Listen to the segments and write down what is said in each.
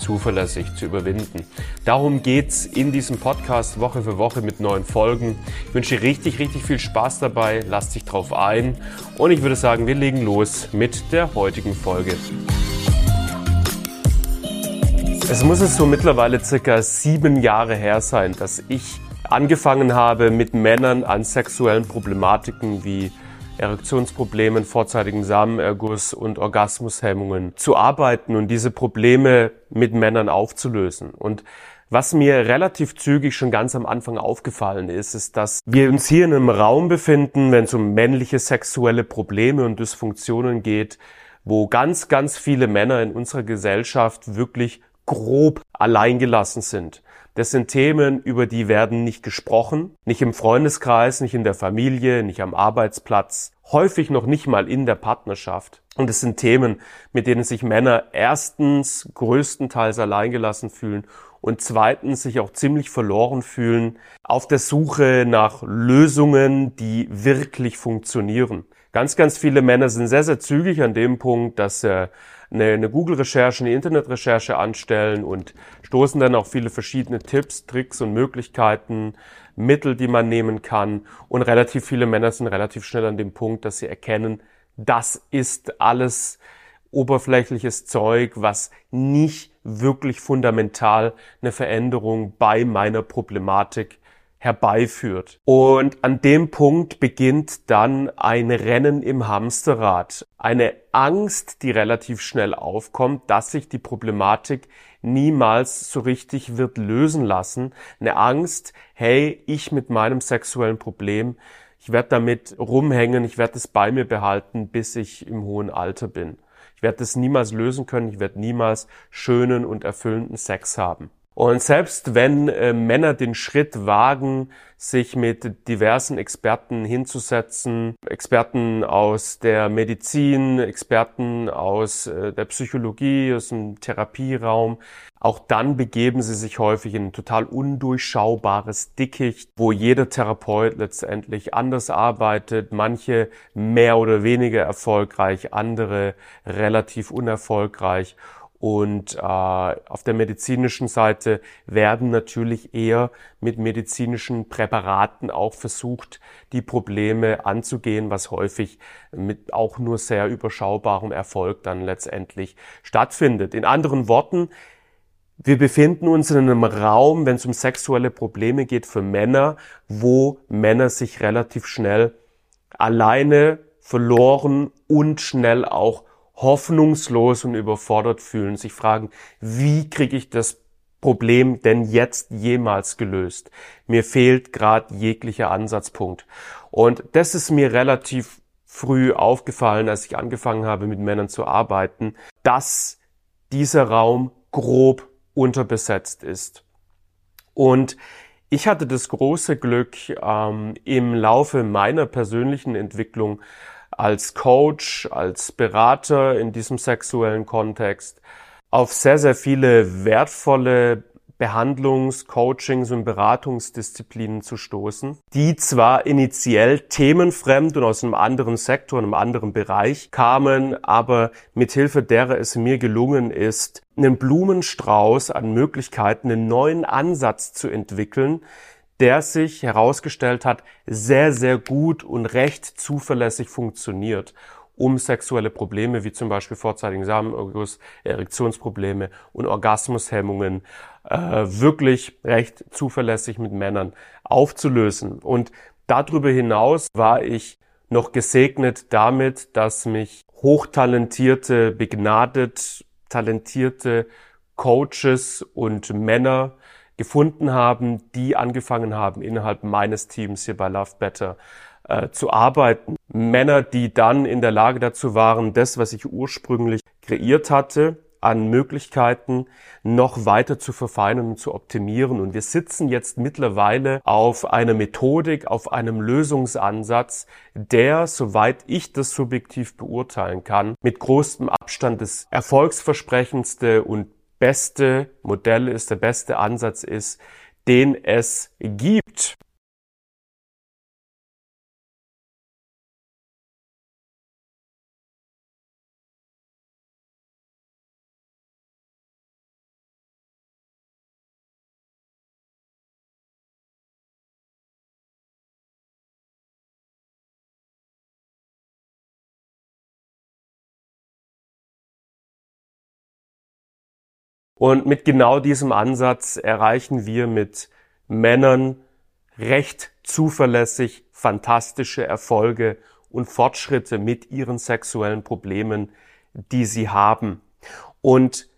zuverlässig zu überwinden. Darum geht's in diesem Podcast Woche für Woche mit neuen Folgen. Ich wünsche dir richtig, richtig viel Spaß dabei. Lass dich drauf ein. Und ich würde sagen, wir legen los mit der heutigen Folge. Es muss es so mittlerweile circa sieben Jahre her sein, dass ich angefangen habe, mit Männern an sexuellen Problematiken wie Erektionsproblemen, vorzeitigen Samenerguss und Orgasmushemmungen zu arbeiten und diese Probleme mit Männern aufzulösen. Und was mir relativ zügig schon ganz am Anfang aufgefallen ist, ist, dass wir uns hier in einem Raum befinden, wenn es um männliche sexuelle Probleme und Dysfunktionen geht, wo ganz, ganz viele Männer in unserer Gesellschaft wirklich grob alleingelassen sind. Das sind Themen, über die werden nicht gesprochen, nicht im Freundeskreis, nicht in der Familie, nicht am Arbeitsplatz, häufig noch nicht mal in der Partnerschaft. Und es sind Themen, mit denen sich Männer erstens größtenteils alleingelassen fühlen und zweitens sich auch ziemlich verloren fühlen auf der Suche nach Lösungen, die wirklich funktionieren. Ganz, ganz viele Männer sind sehr, sehr zügig an dem Punkt, dass sie eine, eine Google-Recherche, eine Internet-Recherche anstellen und stoßen dann auf viele verschiedene Tipps, Tricks und Möglichkeiten, Mittel, die man nehmen kann. Und relativ viele Männer sind relativ schnell an dem Punkt, dass sie erkennen, das ist alles oberflächliches Zeug, was nicht wirklich fundamental eine Veränderung bei meiner Problematik herbeiführt. Und an dem Punkt beginnt dann ein Rennen im Hamsterrad. Eine Angst, die relativ schnell aufkommt, dass sich die Problematik niemals so richtig wird lösen lassen. Eine Angst, hey, ich mit meinem sexuellen Problem, ich werde damit rumhängen, ich werde es bei mir behalten, bis ich im hohen Alter bin. Ich werde es niemals lösen können, ich werde niemals schönen und erfüllenden Sex haben. Und selbst wenn äh, Männer den Schritt wagen, sich mit diversen Experten hinzusetzen, Experten aus der Medizin, Experten aus äh, der Psychologie, aus dem Therapieraum, auch dann begeben sie sich häufig in ein total undurchschaubares Dickicht, wo jeder Therapeut letztendlich anders arbeitet, manche mehr oder weniger erfolgreich, andere relativ unerfolgreich. Und äh, auf der medizinischen Seite werden natürlich eher mit medizinischen Präparaten auch versucht, die Probleme anzugehen, was häufig mit auch nur sehr überschaubarem Erfolg dann letztendlich stattfindet. In anderen Worten, wir befinden uns in einem Raum, wenn es um sexuelle Probleme geht für Männer, wo Männer sich relativ schnell alleine verloren und schnell auch hoffnungslos und überfordert fühlen, sich fragen, wie kriege ich das Problem denn jetzt jemals gelöst? Mir fehlt gerade jeglicher Ansatzpunkt. Und das ist mir relativ früh aufgefallen, als ich angefangen habe, mit Männern zu arbeiten, dass dieser Raum grob unterbesetzt ist. Und ich hatte das große Glück, ähm, im Laufe meiner persönlichen Entwicklung als Coach, als Berater in diesem sexuellen Kontext auf sehr, sehr viele wertvolle Behandlungs-, Coachings- und Beratungsdisziplinen zu stoßen, die zwar initiell themenfremd und aus einem anderen Sektor, einem anderen Bereich kamen, aber mithilfe derer es mir gelungen ist, einen Blumenstrauß an Möglichkeiten, einen neuen Ansatz zu entwickeln, der sich herausgestellt hat, sehr, sehr gut und recht zuverlässig funktioniert, um sexuelle Probleme wie zum Beispiel vorzeitigen Samenerguss, Erektionsprobleme und Orgasmushemmungen äh, wirklich recht zuverlässig mit Männern aufzulösen. Und darüber hinaus war ich noch gesegnet damit, dass mich hochtalentierte, begnadet, talentierte Coaches und Männer gefunden haben, die angefangen haben, innerhalb meines Teams hier bei Love Better äh, zu arbeiten. Männer, die dann in der Lage dazu waren, das, was ich ursprünglich kreiert hatte, an Möglichkeiten, noch weiter zu verfeinern und zu optimieren. Und wir sitzen jetzt mittlerweile auf einer Methodik, auf einem Lösungsansatz, der, soweit ich das subjektiv beurteilen kann, mit großem Abstand des erfolgsversprechendste und beste Modell ist, der beste Ansatz ist, den es gibt. Und mit genau diesem Ansatz erreichen wir mit Männern recht zuverlässig fantastische Erfolge und Fortschritte mit ihren sexuellen Problemen, die sie haben. Und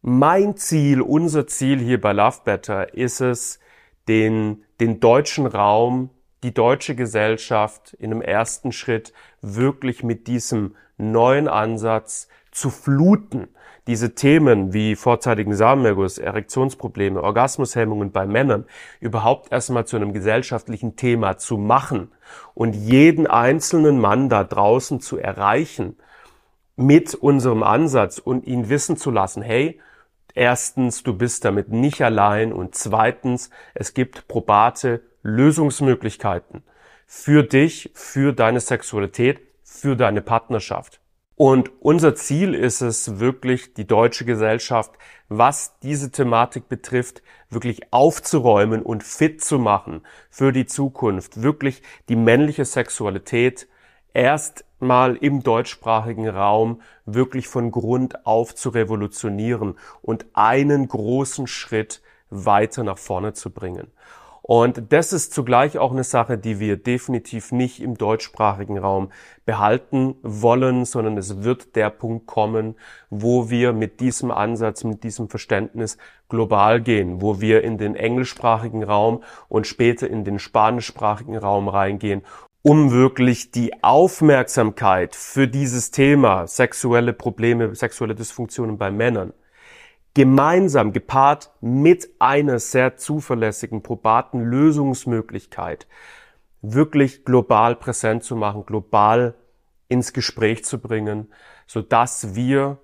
mein Ziel, unser Ziel hier bei Love Better ist es, den, den deutschen Raum, die deutsche Gesellschaft in einem ersten Schritt wirklich mit diesem neuen Ansatz zu fluten, diese Themen wie vorzeitigen Samenerguss, Erektionsprobleme, Orgasmushemmungen bei Männern überhaupt erstmal zu einem gesellschaftlichen Thema zu machen und jeden einzelnen Mann da draußen zu erreichen mit unserem Ansatz und ihn wissen zu lassen, hey, erstens, du bist damit nicht allein und zweitens, es gibt probate Lösungsmöglichkeiten für dich, für deine Sexualität, für deine Partnerschaft. Und unser Ziel ist es wirklich, die deutsche Gesellschaft, was diese Thematik betrifft, wirklich aufzuräumen und fit zu machen für die Zukunft. Wirklich die männliche Sexualität erstmal im deutschsprachigen Raum wirklich von Grund auf zu revolutionieren und einen großen Schritt weiter nach vorne zu bringen. Und das ist zugleich auch eine Sache, die wir definitiv nicht im deutschsprachigen Raum behalten wollen, sondern es wird der Punkt kommen, wo wir mit diesem Ansatz, mit diesem Verständnis global gehen, wo wir in den englischsprachigen Raum und später in den spanischsprachigen Raum reingehen um wirklich die Aufmerksamkeit für dieses Thema sexuelle Probleme, sexuelle Dysfunktionen bei Männern gemeinsam gepaart mit einer sehr zuverlässigen, probaten Lösungsmöglichkeit wirklich global präsent zu machen, global ins Gespräch zu bringen, so dass wir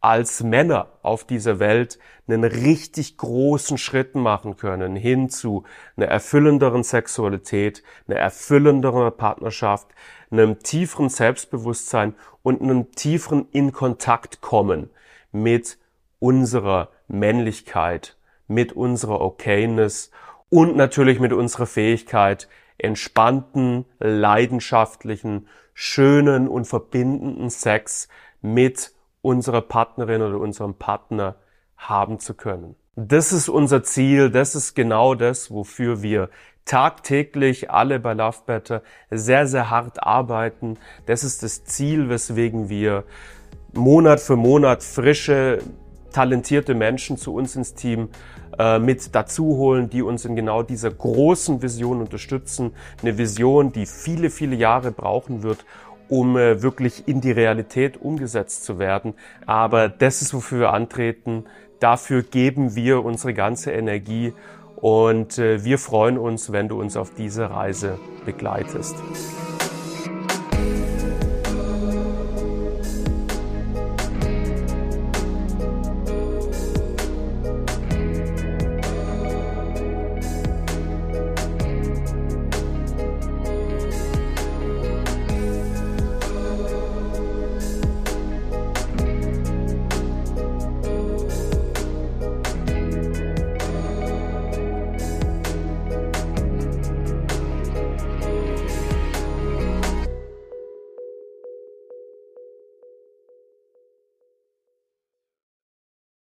als Männer auf dieser Welt einen richtig großen Schritt machen können hin zu einer erfüllenderen Sexualität, einer erfüllenderen Partnerschaft, einem tieferen Selbstbewusstsein und einem tieferen in Kontakt kommen mit unserer Männlichkeit, mit unserer Okayness und natürlich mit unserer Fähigkeit, entspannten, leidenschaftlichen, schönen und verbindenden Sex mit unserer Partnerin oder unserem Partner haben zu können. Das ist unser Ziel, das ist genau das, wofür wir tagtäglich alle bei Love Better sehr, sehr hart arbeiten. Das ist das Ziel, weswegen wir Monat für Monat frische talentierte Menschen zu uns ins Team äh, mit dazu holen, die uns in genau dieser großen Vision unterstützen. Eine Vision, die viele, viele Jahre brauchen wird, um äh, wirklich in die Realität umgesetzt zu werden. Aber das ist, wofür wir antreten. Dafür geben wir unsere ganze Energie und äh, wir freuen uns, wenn du uns auf diese Reise begleitest.